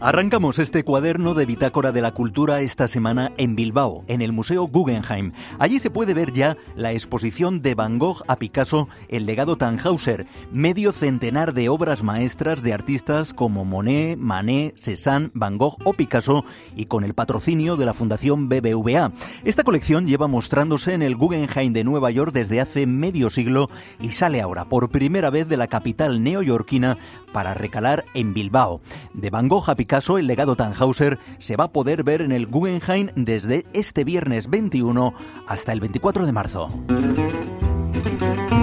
Arrancamos este cuaderno de Bitácora de la Cultura esta semana en Bilbao, en el Museo Guggenheim. Allí se puede ver ya la exposición de Van Gogh a Picasso, el legado Tannhauser, medio centenar de obras maestras de artistas como Monet, Manet, Cézanne, Van Gogh o Picasso y con el patrocinio de la Fundación BBVA. Esta colección lleva mostrándose en el Guggenheim de Nueva York desde hace medio siglo y sale ahora por primera vez de la capital neoyorquina para recalar en Bilbao. De Van Gogh a Picasso, el legado Tannhauser se va a poder ver en el Guggenheim desde este viernes 21 hasta el 24 de marzo.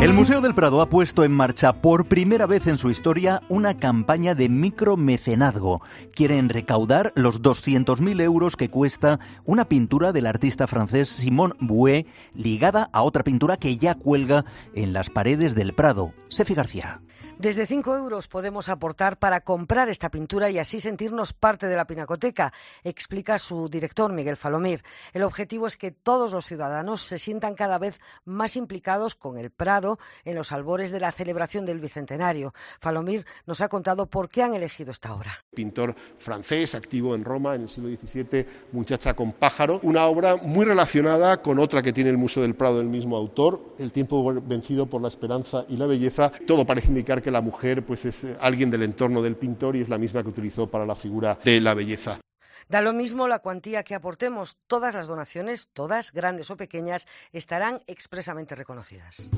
El Museo del Prado ha puesto en marcha por primera vez en su historia una campaña de micromecenazgo. Quieren recaudar los 200.000 euros que cuesta una pintura del artista francés Simone Bouet ligada a otra pintura que ya cuelga en las paredes del Prado. Sefi García. Desde 5 euros podemos aportar para comprar esta pintura y así sentirnos parte de la pinacoteca, explica su director Miguel Falomir. El objetivo es que todos los ciudadanos se sientan cada vez más implicados con el Prado en los albores de la celebración del Bicentenario. Falomir nos ha contado por qué han elegido esta obra. Pintor francés, activo en Roma en el siglo XVII, Muchacha con pájaro, una obra muy relacionada con otra que tiene el Museo del Prado del mismo autor, El tiempo vencido por la esperanza y la belleza. Todo parece indicar que la mujer pues es eh, alguien del entorno del pintor y es la misma que utilizó para la figura de la belleza. Da lo mismo la cuantía que aportemos, todas las donaciones, todas grandes o pequeñas, estarán expresamente reconocidas.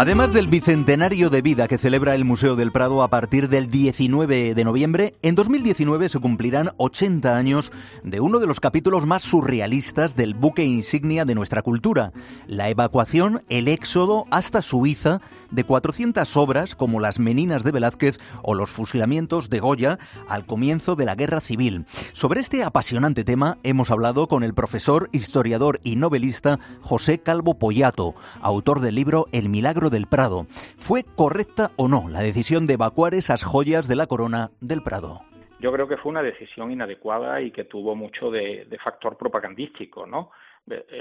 Además del bicentenario de vida que celebra el Museo del Prado a partir del 19 de noviembre, en 2019 se cumplirán 80 años de uno de los capítulos más surrealistas del buque insignia de nuestra cultura, la evacuación, el éxodo hasta Suiza de 400 obras como Las Meninas de Velázquez o los fusilamientos de Goya al comienzo de la Guerra Civil. Sobre este apasionante tema hemos hablado con el profesor, historiador y novelista José Calvo Pollato, autor del libro El Milagro del Prado. ¿Fue correcta o no la decisión de evacuar esas joyas de la corona del Prado? Yo creo que fue una decisión inadecuada y que tuvo mucho de, factor propagandístico, ¿no?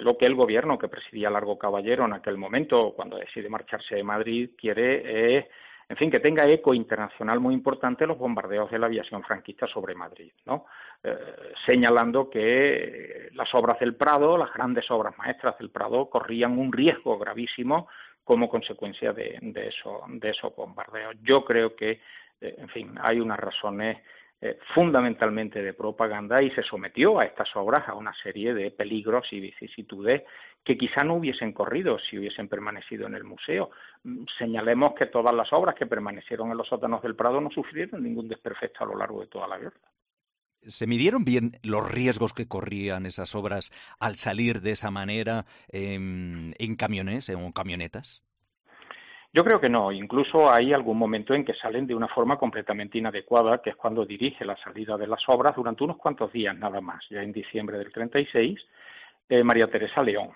Lo que el gobierno que presidía Largo Caballero en aquel momento, cuando decide marcharse de Madrid, quiere es en fin, que tenga eco internacional muy importante los bombardeos de la aviación franquista sobre Madrid, ¿no? Eh, señalando que las obras del Prado, las grandes obras maestras del Prado, corrían un riesgo gravísimo como consecuencia de, eso, de esos bombardeos. Yo creo que, eh, en fin, hay unas razones eh, fundamentalmente de propaganda y se sometió a estas obras a una serie de peligros y vicisitudes que quizá no hubiesen corrido si hubiesen permanecido en el museo. Mm, señalemos que todas las obras que permanecieron en los sótanos del Prado no sufrieron ningún desperfecto a lo largo de toda la guerra. ¿Se midieron bien los riesgos que corrían esas obras al salir de esa manera en, camiones o camionetas? Yo creo que no. Incluso hay algún momento en que salen de una forma completamente inadecuada, que es cuando dirige la salida de las obras durante unos cuantos días nada más, ya en diciembre del 36, eh, María Teresa León.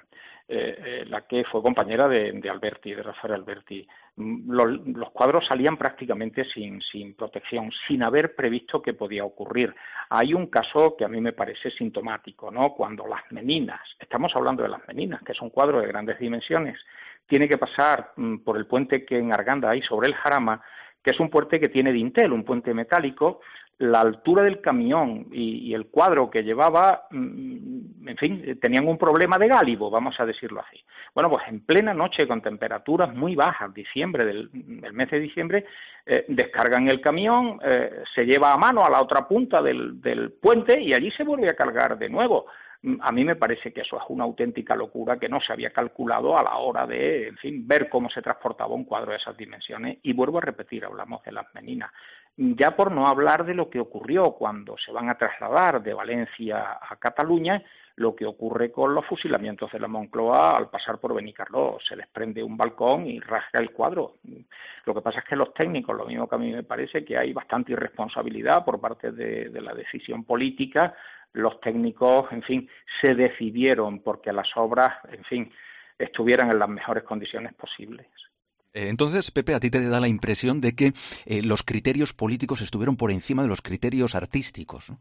Eh, eh, la que fue compañera de, Alberti, de Rafael Alberti. Mm, los, cuadros salían prácticamente sin, sin, protección, sin haber previsto que podía ocurrir. Hay un caso que a mí me parece sintomático, ¿no? Cuando las meninas, estamos hablando de las meninas, que son cuadros de grandes dimensiones, tiene que pasar mm, por el puente que en Arganda hay sobre el Jarama, que es un puente que tiene dintel, un puente metálico, la altura del camión y, el cuadro que llevaba, mm, en fin, tenían un problema de gálibo, vamos a decirlo así. Bueno, pues en plena noche con temperaturas muy bajas, diciembre, del, mes de diciembre, eh, descargan el camión, eh, se lleva a mano a la otra punta del, del puente y allí se vuelve a cargar de nuevo a mí me parece que eso es una auténtica locura que no se había calculado a la hora de, en fin, ver cómo se transportaba un cuadro de esas dimensiones. Y vuelvo a repetir, hablamos de las meninas. Ya por no hablar de lo que ocurrió cuando se van a trasladar de Valencia a Cataluña, lo que ocurre con los fusilamientos de la Moncloa al pasar por Benicarló. Se les prende un balcón y rasga el cuadro. Lo que pasa es que los técnicos, lo mismo que a mí me parece, que hay bastante irresponsabilidad por parte de la decisión política los técnicos, en fin, se decidieron porque las obras, en fin, estuvieran en las mejores condiciones posibles. Eh, entonces, Pepe, a ti te da la impresión de que eh, los criterios políticos estuvieron por encima de los criterios artísticos.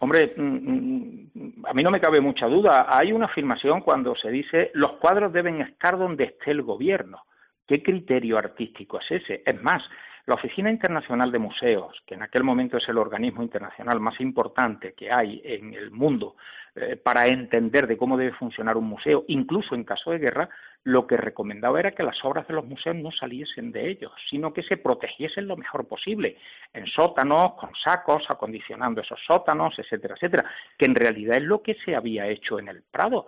Hombre, mm, mm, a mí no me cabe mucha duda. Hay una afirmación cuando se dice los cuadros deben estar donde esté el gobierno. ¿Qué criterio artístico es ese? Es más, La Oficina Internacional de Museos, que en aquel momento es el organismo internacional más importante que hay en el mundo eh, para entender de cómo debe funcionar un museo, incluso en caso de guerra, lo que recomendaba era que las obras de los museos no saliesen de ellos, sino que se protegiesen lo mejor posible, en sótanos, con sacos, acondicionando esos sótanos, etcétera, etcétera, que en realidad es lo que se había hecho en el Prado,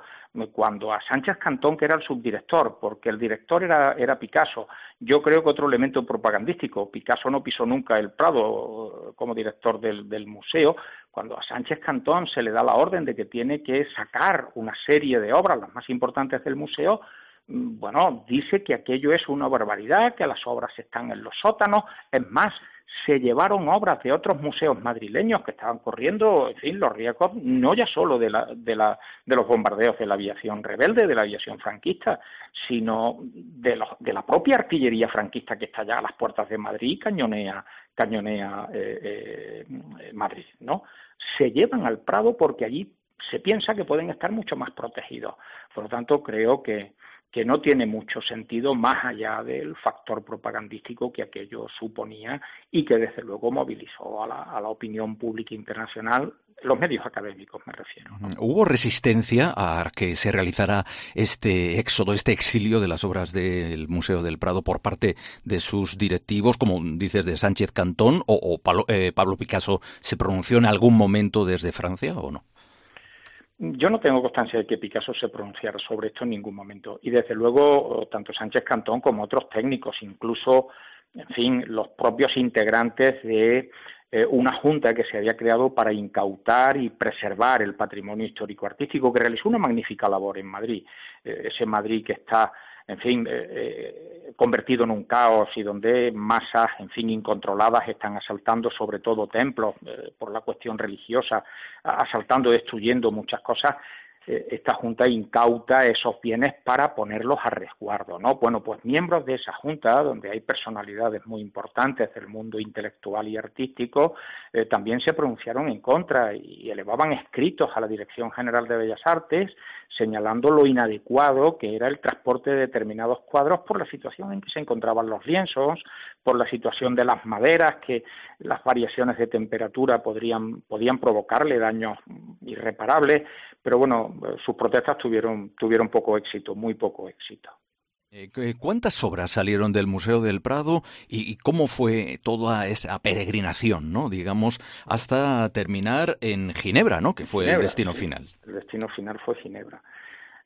cuando a Sánchez Cantón, que era el subdirector, porque el director era, era Picasso, yo creo que otro elemento propagandístico, Picasso no pisó nunca el Prado como director del, del museo, cuando a Sánchez Cantón se le da la orden de que tiene que sacar una serie de obras, las más importantes del museo, bueno, dice que aquello es una barbaridad, que las obras están en los sótanos, es más, se llevaron obras de otros museos madrileños que estaban corriendo, en fin, los riesgos no ya solo de, la, de, la, de los bombardeos de la aviación rebelde, de la aviación franquista, sino de, los, de la propia artillería franquista que está ya a las puertas de Madrid y cañonea, cañonea eh, eh, Madrid, ¿no? Se llevan al Prado porque allí se piensa que pueden estar mucho más protegidos. Por lo tanto, creo que, que no tiene mucho sentido más allá del factor propagandístico que aquello suponía y que desde luego movilizó a la, opinión pública internacional, los medios académicos me refiero. ¿Hubo resistencia a que se realizara este éxodo, este exilio de las obras del Museo del Prado por parte de sus directivos, como dices, de Sánchez Cantón o, eh, Pablo Picasso se pronunció en algún momento desde Francia o no? Yo no tengo constancia de que Picasso se pronunciara sobre esto en ningún momento. Y desde luego, tanto Sánchez Cantón como otros técnicos, incluso, en fin, los propios integrantes de eh, una junta que se había creado para incautar y preservar el patrimonio histórico-artístico, que realizó una magnífica labor en Madrid. Eh, ese Madrid que está en fin, eh, eh, convertido en un caos y donde masas, en fin, incontroladas están asaltando sobre todo templos eh, por la cuestión religiosa, asaltando, destruyendo muchas cosas, esta Junta incauta esos bienes para ponerlos a resguardo, ¿no? Bueno, pues miembros de esa Junta, donde hay personalidades muy importantes del mundo intelectual y artístico, eh, también se pronunciaron en contra y elevaban escritos a la Dirección General de Bellas Artes señalando lo inadecuado que era el transporte de determinados cuadros por la situación en que se encontraban los lienzos, por la situación de las maderas, que las variaciones de temperatura podrían, podían provocarle daños irreparables, pero bueno, sus protestas tuvieron, tuvieron poco éxito, muy poco éxito. Eh, ¿Cuántas obras salieron del Museo del Prado y, cómo fue toda esa peregrinación, ¿no? digamos, hasta terminar en Ginebra, ¿no? que fue el destino final? El destino final fue Ginebra.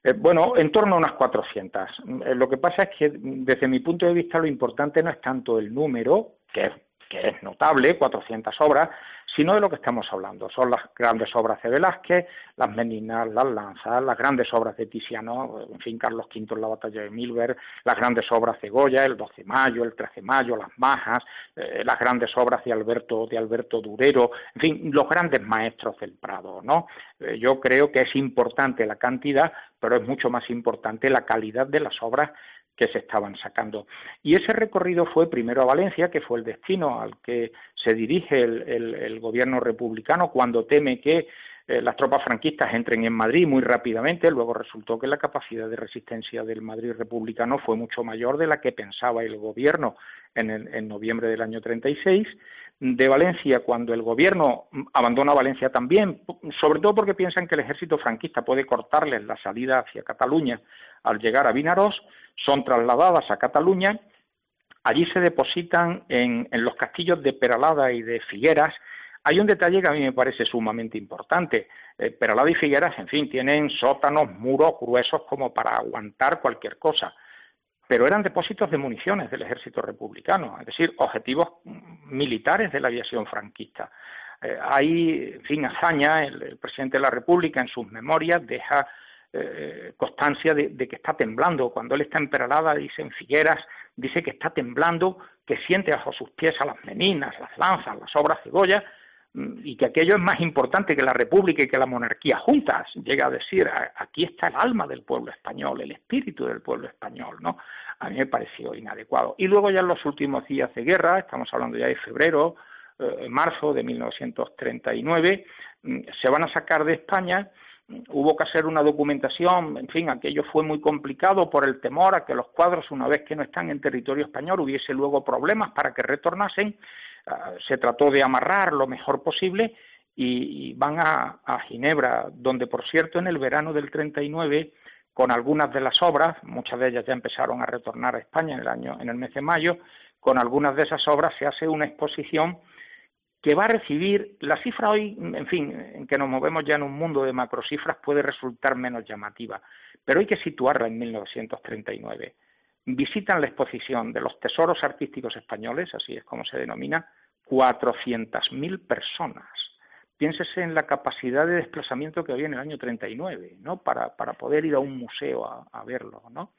Eh, bueno, en torno a unas 400. Eh, lo que pasa es que desde mi punto de vista lo importante no es tanto el número, que que es notable, 400 obras, sino de lo que estamos hablando. Son las grandes obras de Velázquez, las Meninas, las Lanzas, las grandes obras de Tiziano, en fin, Carlos V en la batalla de Milver, las grandes obras de Goya, el 12 de mayo, el 13 de mayo, las Majas, eh, las grandes obras de Alberto, de Alberto Durero, en fin, los grandes maestros del Prado, ¿no? Eh, yo creo que es importante la cantidad, pero es mucho más importante la calidad de las obras que se estaban sacando. Y ese recorrido fue primero a Valencia, que fue el destino al que se dirige el, gobierno republicano cuando teme que eh, las tropas franquistas entren en Madrid muy rápidamente. Luego resultó que la capacidad de resistencia del Madrid republicano fue mucho mayor de la que pensaba el gobierno en, en noviembre del año 36 de Valencia cuando el gobierno abandona Valencia también, sobre todo porque piensan que el ejército franquista puede cortarles la salida hacia Cataluña al llegar a Vinaroz, son trasladadas a Cataluña, allí se depositan en, los castillos de Peralada y de Figueras. Hay un detalle que a mí me parece sumamente importante. Eh, Peralada y Figueras, en fin, tienen sótanos, muros gruesos como para aguantar cualquier cosa pero eran depósitos de municiones del ejército republicano, es decir, objetivos militares de la aviación franquista. Eh, hay, en fin, hazaña, el, presidente de la República en sus memorias deja eh, constancia de, que está temblando. Cuando él está en Peralada, dice en Figueras, dice que está temblando, que siente bajo sus pies a las meninas, las lanzas, las obras de Goya, y que aquello es más importante que la República y que la monarquía juntas, llega a decir, aquí está el alma del pueblo español, el espíritu del pueblo español, ¿no? A mí me pareció inadecuado. Y luego ya en los últimos días de guerra, estamos hablando ya de febrero, eh, marzo de 1939, mm, se van a sacar de España hubo que hacer una documentación, en fin, aquello fue muy complicado por el temor a que los cuadros, una vez que no están en territorio español, hubiese luego problemas para que retornasen. Ah, se trató de amarrar lo mejor posible y, van a, a, Ginebra, donde, por cierto, en el verano del 39, con algunas de las obras, muchas de ellas ya empezaron a retornar a España en el año, en el mes de mayo, con algunas de esas obras se hace una exposición que va a recibir, la cifra hoy, en fin, en que nos movemos ya en un mundo de macrocifras puede resultar menos llamativa, pero hay que situarla en 1939. Visitan la exposición de los tesoros artísticos españoles, así es como se denomina, 400.000 personas. Piénsese en la capacidad de desplazamiento que había en el año 39, ¿no? Para, para poder ir a un museo a, verlo, ¿no?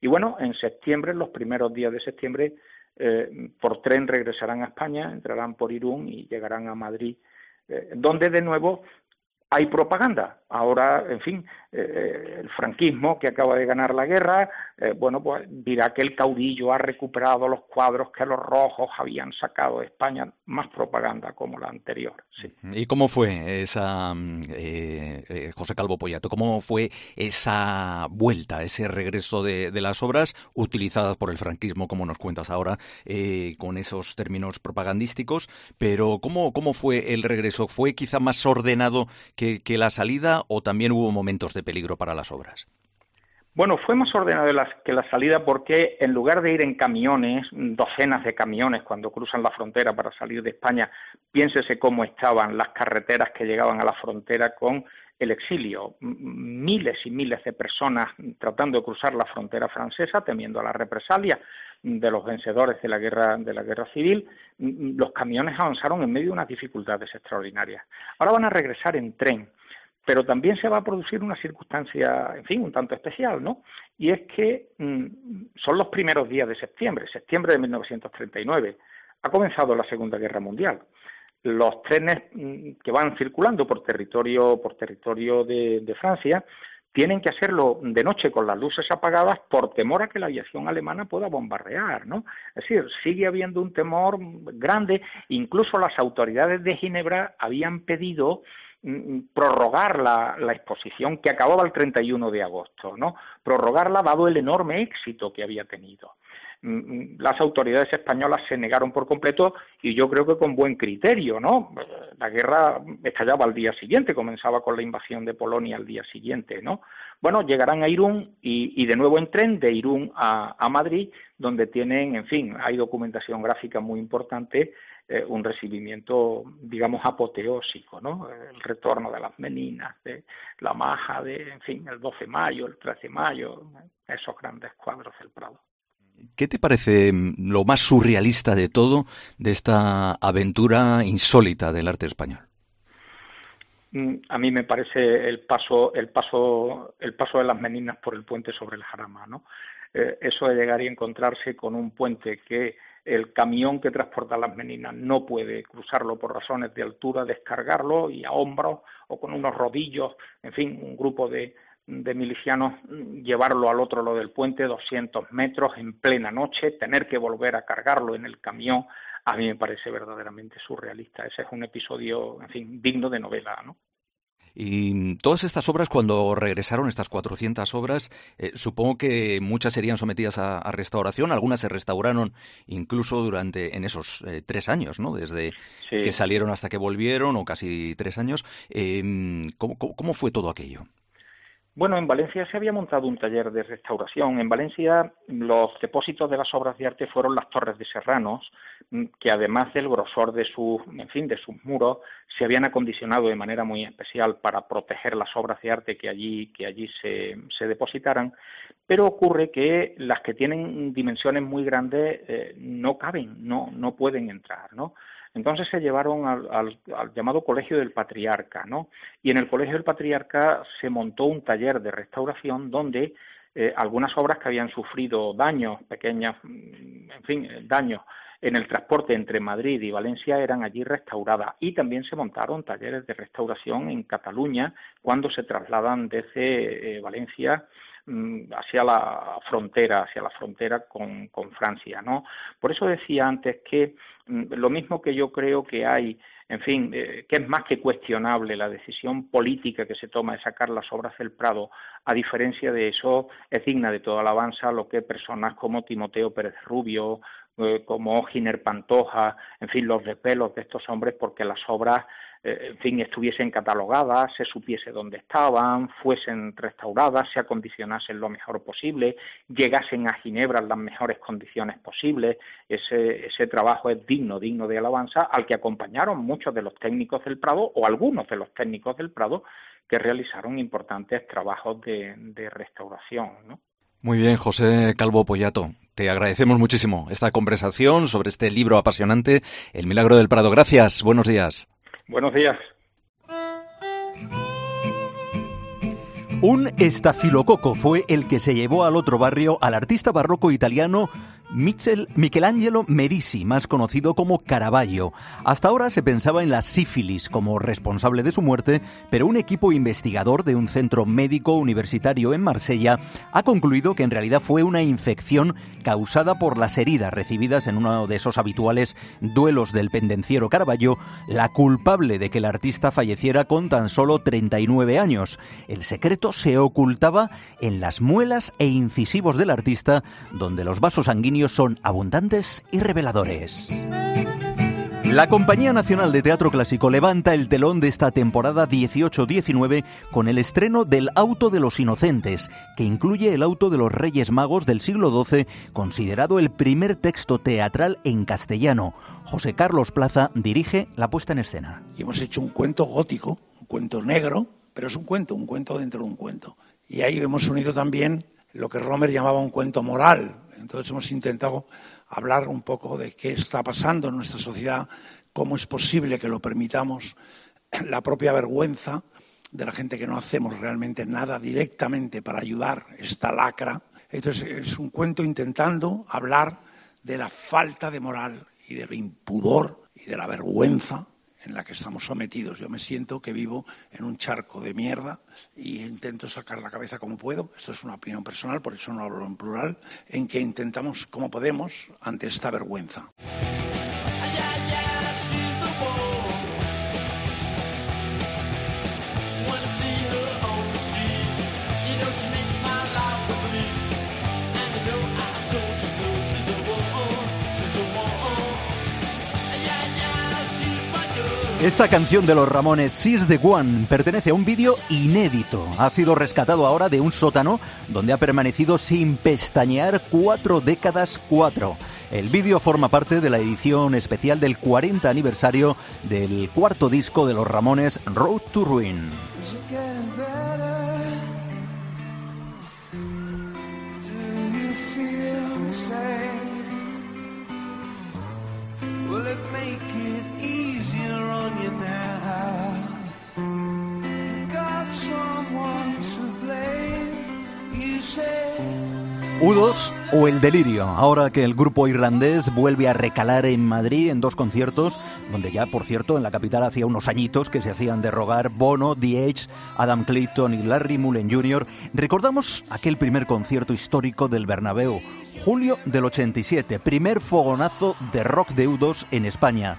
Y bueno, en septiembre, los primeros días de septiembre, eh, por tren regresarán a España, entrarán por Irún y llegarán a Madrid, eh, donde de nuevo hay propaganda. Ahora, en fin, eh, el franquismo que acaba de ganar la guerra, eh, bueno, pues dirá que el caudillo ha recuperado los cuadros que los rojos habían sacado de España, más propaganda como la anterior. ¿Y cómo fue esa, eh, José Calvo Pollato, cómo fue esa vuelta, ese regreso de, de, las obras utilizadas por el franquismo, como nos cuentas ahora, con esos términos propagandísticos, pero cómo, cómo fue el regreso? ¿Fue quizá más ordenado que, la salida o también hubo momentos de peligro para las obras? Bueno, fue más ordenado que la salida porque en lugar de ir en camiones, docenas de camiones cuando cruzan la frontera para salir de España, piénsese cómo estaban las carreteras que llegaban a la frontera con el exilio. Miles y miles de personas tratando de cruzar la frontera francesa, temiendo a la represalia de los vencedores de la guerra de la guerra civil, los camiones avanzaron en medio de unas dificultades extraordinarias. Ahora van a regresar en tren, pero también se va a producir una circunstancia, en fin, un tanto especial, ¿no? Y es que mm, son los primeros días de septiembre, septiembre de 1939. Ha comenzado la Segunda Guerra Mundial los trenes mm, que van circulando por territorio por territorio de, Francia tienen que hacerlo de noche con las luces apagadas por temor a que la aviación alemana pueda bombardear, ¿no? Es decir, sigue habiendo un temor grande, incluso las autoridades de Ginebra habían pedido mm, prorrogar la, la, exposición que acababa el 31 de agosto, ¿no? Prorrogarla dado el enorme éxito que había tenido. Mm, las autoridades españolas se negaron por completo y yo creo que con buen criterio, ¿no? La guerra estallaba al día siguiente, comenzaba con la invasión de Polonia al día siguiente, ¿no? Bueno, llegarán a Irún y, de nuevo en tren de Irún a, Madrid, donde tienen, en fin, hay documentación gráfica muy importante, eh, un recibimiento, digamos, apoteósico, ¿no? El retorno de las meninas, de la maja, de, en fin, el 12 de mayo, el 13 de mayo, esos grandes cuadros del Prado. ¿Qué te parece mm, lo más surrealista de todo de esta aventura insólita del arte español? Mm, a mí me parece el paso, el paso, el paso de las meninas por el puente sobre el Jarama, ¿no? Eh, eso de llegar y encontrarse con un puente que el camión que transporta las meninas no puede cruzarlo por razones de altura, descargarlo y a hombros o con unos rodillos, en fin, un grupo de, de milicianos llevarlo al otro lado del puente, 200 metros, en plena noche, tener que volver a cargarlo en el camión, a mí me parece verdaderamente surrealista. Ese es un episodio, en fin, digno de novela, ¿no? Y todas estas obras, cuando regresaron, estas 400 obras, eh, supongo que muchas serían sometidas a, restauración, algunas se restauraron incluso durante en esos eh, tres años, ¿no? Desde que salieron hasta que volvieron, o casi tres años. Eh, cómo fue todo aquello? Bueno, en Valencia se había montado un taller de restauración. En Valencia los depósitos de las obras de arte fueron las Torres de Serranos, mm, que además del grosor de sus, en fin, de sus muros, se habían acondicionado de manera muy especial para proteger las obras de arte que allí, que allí se, se depositaran. Pero ocurre que las que tienen dimensiones muy grandes eh, no caben, no, no pueden entrar, ¿no? Entonces se llevaron al, llamado Colegio del Patriarca, ¿no? Y en el Colegio del Patriarca se montó un taller de restauración donde eh, algunas obras que habían sufrido daños, pequeñas, mm, en fin, eh, daños en el transporte entre Madrid y Valencia eran allí restauradas y también se montaron talleres de restauración en Cataluña cuando se trasladan desde eh, Valencia hacia la frontera, hacia la frontera con, con Francia, ¿no? Por eso decía antes que mm, lo mismo que yo creo que hay en fin, eh, que es más que cuestionable la decisión política que se toma de sacar las obras del Prado, a diferencia de eso, es digna de toda alabanza lo que personas como Timoteo Pérez Rubio, eh, como Giner Pantoja, en fin, los desvelos de estos hombres, porque las obras eh, en fin, estuviesen catalogadas, se supiese dónde estaban, fuesen restauradas, se acondicionasen lo mejor posible, llegasen a Ginebra en las mejores condiciones posibles. Ese, ese trabajo es digno, digno de alabanza, al que acompañaron muchos de los técnicos del Prado o algunos de los técnicos del Prado que realizaron importantes trabajos de, restauración. ¿no? Muy bien, José Calvo Pollato. Te agradecemos muchísimo esta conversación sobre este libro apasionante, El Milagro del Prado. Gracias, buenos días. Buenos días. Un estafilococo fue el que se llevó al otro barrio al artista barroco italiano Michel, Michelangelo Merisi, más conocido como Caravaggio. Hasta ahora se pensaba en la sífilis como responsable de su muerte, pero un equipo investigador de un centro médico universitario en Marsella ha concluido que en realidad fue una infección causada por las heridas recibidas en uno de esos habituales duelos del pendenciero Caravaggio, la culpable de que el artista falleciera con tan solo 39 años. El secreto se ocultaba en las muelas e incisivos del artista, donde los vasos sanguíneos son abundantes y reveladores. La Compañía Nacional de Teatro Clásico levanta el telón de esta temporada 18-19 con el estreno del Auto de los Inocentes, que incluye el Auto de los Reyes Magos del siglo XII, considerado el primer texto teatral en castellano. José Carlos Plaza dirige la puesta en escena. Y hemos hecho un cuento gótico, un cuento negro, pero es un cuento, un cuento dentro de un cuento. Y ahí hemos unido también lo que Romer llamaba un cuento moral, entonces hemos intentado hablar un poco de qué está pasando en nuestra sociedad, cómo es posible que lo permitamos, la propia vergüenza de la gente que no hacemos realmente nada directamente para ayudar esta lacra. Entonces es un cuento intentando hablar de la falta de moral y del impudor y de la vergüenza en la que estamos sometidos. Yo me siento que vivo en un charco de mierda y intento sacar la cabeza como puedo. Esto es una opinión personal, por eso no hablo en plural, en que intentamos como podemos ante esta vergüenza. Esta canción de los Ramones, Sis the One, pertenece a un vídeo inédito. Ha sido rescatado ahora de un sótano donde ha permanecido sin pestañear cuatro décadas cuatro. El vídeo forma parte de la edición especial del 40 aniversario del cuarto disco de los Ramones, Road to Ruin. U2 o El Delirio, ahora que el grupo irlandés vuelve a recalar en Madrid en dos conciertos, donde ya, por cierto, en la capital hacía unos añitos que se hacían derrogar Bono, The Edge, Adam Clayton y Larry Mullen Jr., recordamos aquel primer concierto histórico del Bernabéu, julio del 87, primer fogonazo de rock de U2 en España.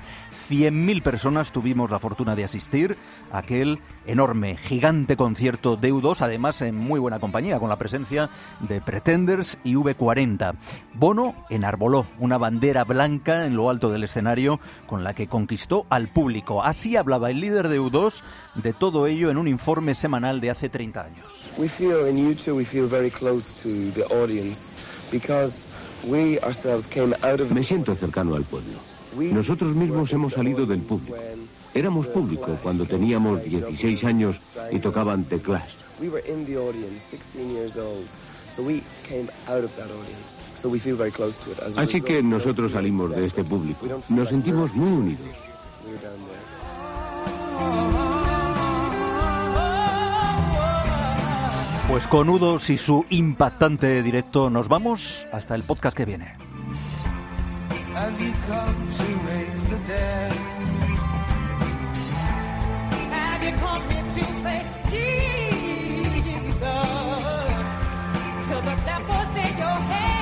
100.000 personas tuvimos la fortuna de asistir a aquel enorme, gigante concierto de U2, además en muy buena compañía, con la presencia de Pretenders y V40. Bono enarboló una bandera blanca en lo alto del escenario con la que conquistó al público. Así hablaba el líder de U2 de todo ello en un informe semanal de hace 30 años. Me siento cercano al pueblo. Nosotros mismos hemos salido del público. Éramos público cuando teníamos 16 años y tocaban teclas. Así que nosotros salimos de este público. Nos sentimos muy unidos. Pues con Udos y su impactante directo nos vamos hasta el podcast que viene. To the in your head.